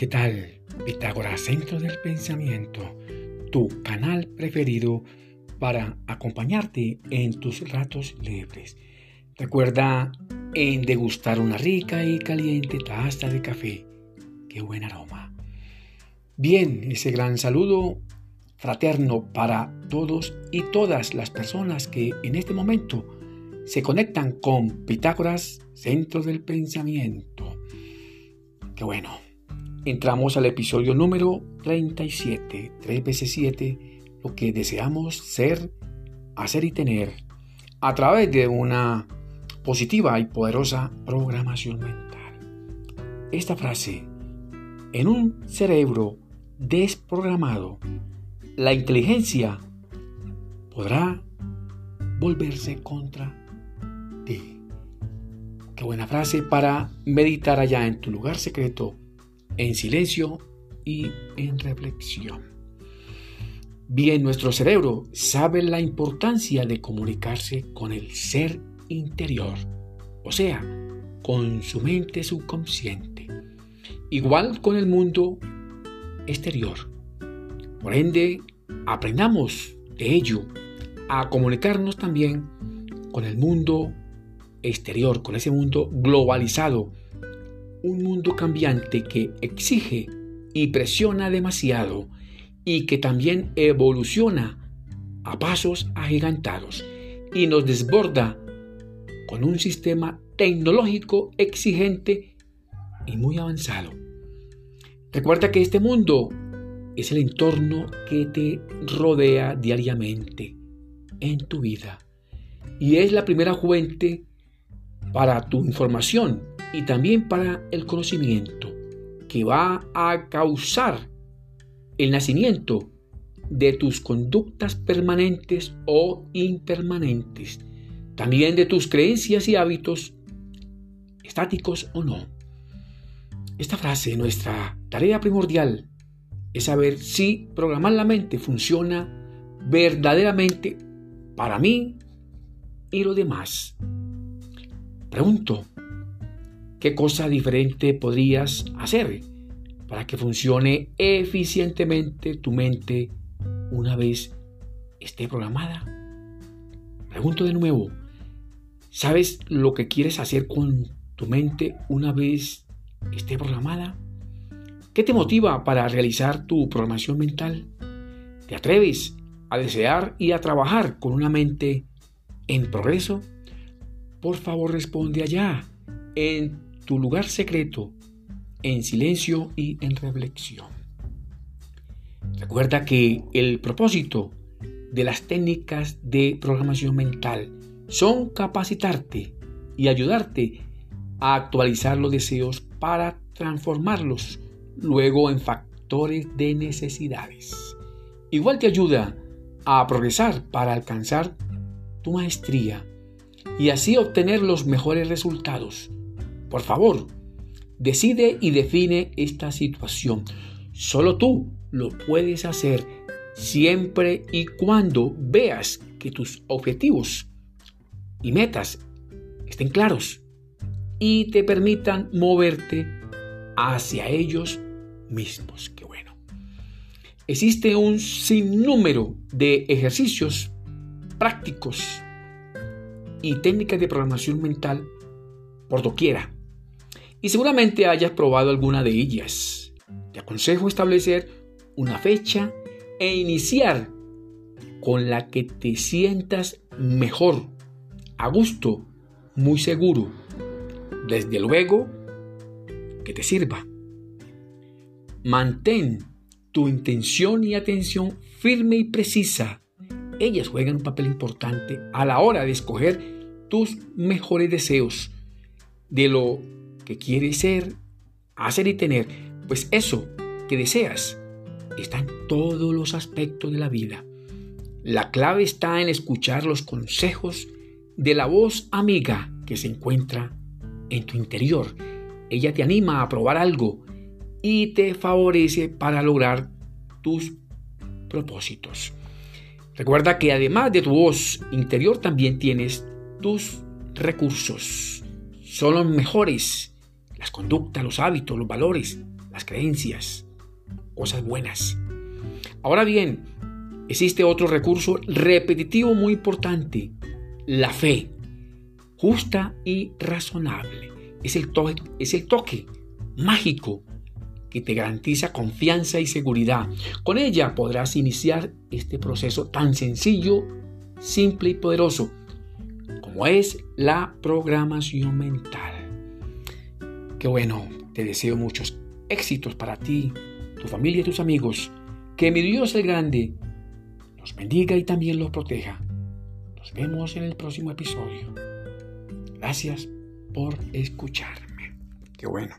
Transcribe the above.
¿qué tal? Pitágoras Centro del Pensamiento, tu canal preferido para acompañarte en tus ratos libres. Recuerda en degustar una rica y caliente taza de café. ¡Qué buen aroma! Bien, ese gran saludo fraterno para todos y todas las personas que en este momento se conectan con Pitágoras Centro del Pensamiento. ¡Qué bueno! Entramos al episodio número 37, 3 veces 7, lo que deseamos ser, hacer y tener a través de una positiva y poderosa programación mental. Esta frase, en un cerebro desprogramado, la inteligencia podrá volverse contra ti. Qué buena frase para meditar allá en tu lugar secreto en silencio y en reflexión. Bien, nuestro cerebro sabe la importancia de comunicarse con el ser interior, o sea, con su mente subconsciente, igual con el mundo exterior. Por ende, aprendamos de ello a comunicarnos también con el mundo exterior, con ese mundo globalizado un mundo cambiante que exige y presiona demasiado y que también evoluciona a pasos agigantados y nos desborda con un sistema tecnológico exigente y muy avanzado. Recuerda que este mundo es el entorno que te rodea diariamente en tu vida y es la primera fuente para tu información y también para el conocimiento que va a causar el nacimiento de tus conductas permanentes o impermanentes, también de tus creencias y hábitos, estáticos o no. Esta frase, nuestra tarea primordial, es saber si programar la mente funciona verdaderamente para mí y los demás. Pregunto, ¿Qué cosa diferente podrías hacer para que funcione eficientemente tu mente una vez esté programada? Pregunto de nuevo, ¿sabes lo que quieres hacer con tu mente una vez esté programada? ¿Qué te motiva para realizar tu programación mental? ¿Te atreves a desear y a trabajar con una mente en progreso? Por favor responde allá en tu lugar secreto en silencio y en reflexión. Recuerda que el propósito de las técnicas de programación mental son capacitarte y ayudarte a actualizar los deseos para transformarlos luego en factores de necesidades. Igual te ayuda a progresar para alcanzar tu maestría y así obtener los mejores resultados por favor, decide y define esta situación. Solo tú lo puedes hacer siempre y cuando veas que tus objetivos y metas estén claros y te permitan moverte hacia ellos mismos. Qué bueno. Existe un sinnúmero de ejercicios prácticos y técnicas de programación mental por doquiera y seguramente hayas probado alguna de ellas. Te aconsejo establecer una fecha e iniciar con la que te sientas mejor, a gusto, muy seguro. Desde luego, que te sirva. Mantén tu intención y atención firme y precisa. Ellas juegan un papel importante a la hora de escoger tus mejores deseos, de lo que quieres ser, hacer y tener, pues eso que deseas está en todos los aspectos de la vida. La clave está en escuchar los consejos de la voz amiga que se encuentra en tu interior. Ella te anima a probar algo y te favorece para lograr tus propósitos. Recuerda que además de tu voz interior también tienes tus recursos. Son los mejores las conductas, los hábitos, los valores, las creencias, cosas buenas. Ahora bien, existe otro recurso repetitivo muy importante, la fe, justa y razonable. Es el, toque, es el toque mágico que te garantiza confianza y seguridad. Con ella podrás iniciar este proceso tan sencillo, simple y poderoso como es la programación mental. Qué bueno, te deseo muchos éxitos para ti, tu familia y tus amigos. Que mi Dios el Grande los bendiga y también los proteja. Nos vemos en el próximo episodio. Gracias por escucharme. Qué bueno.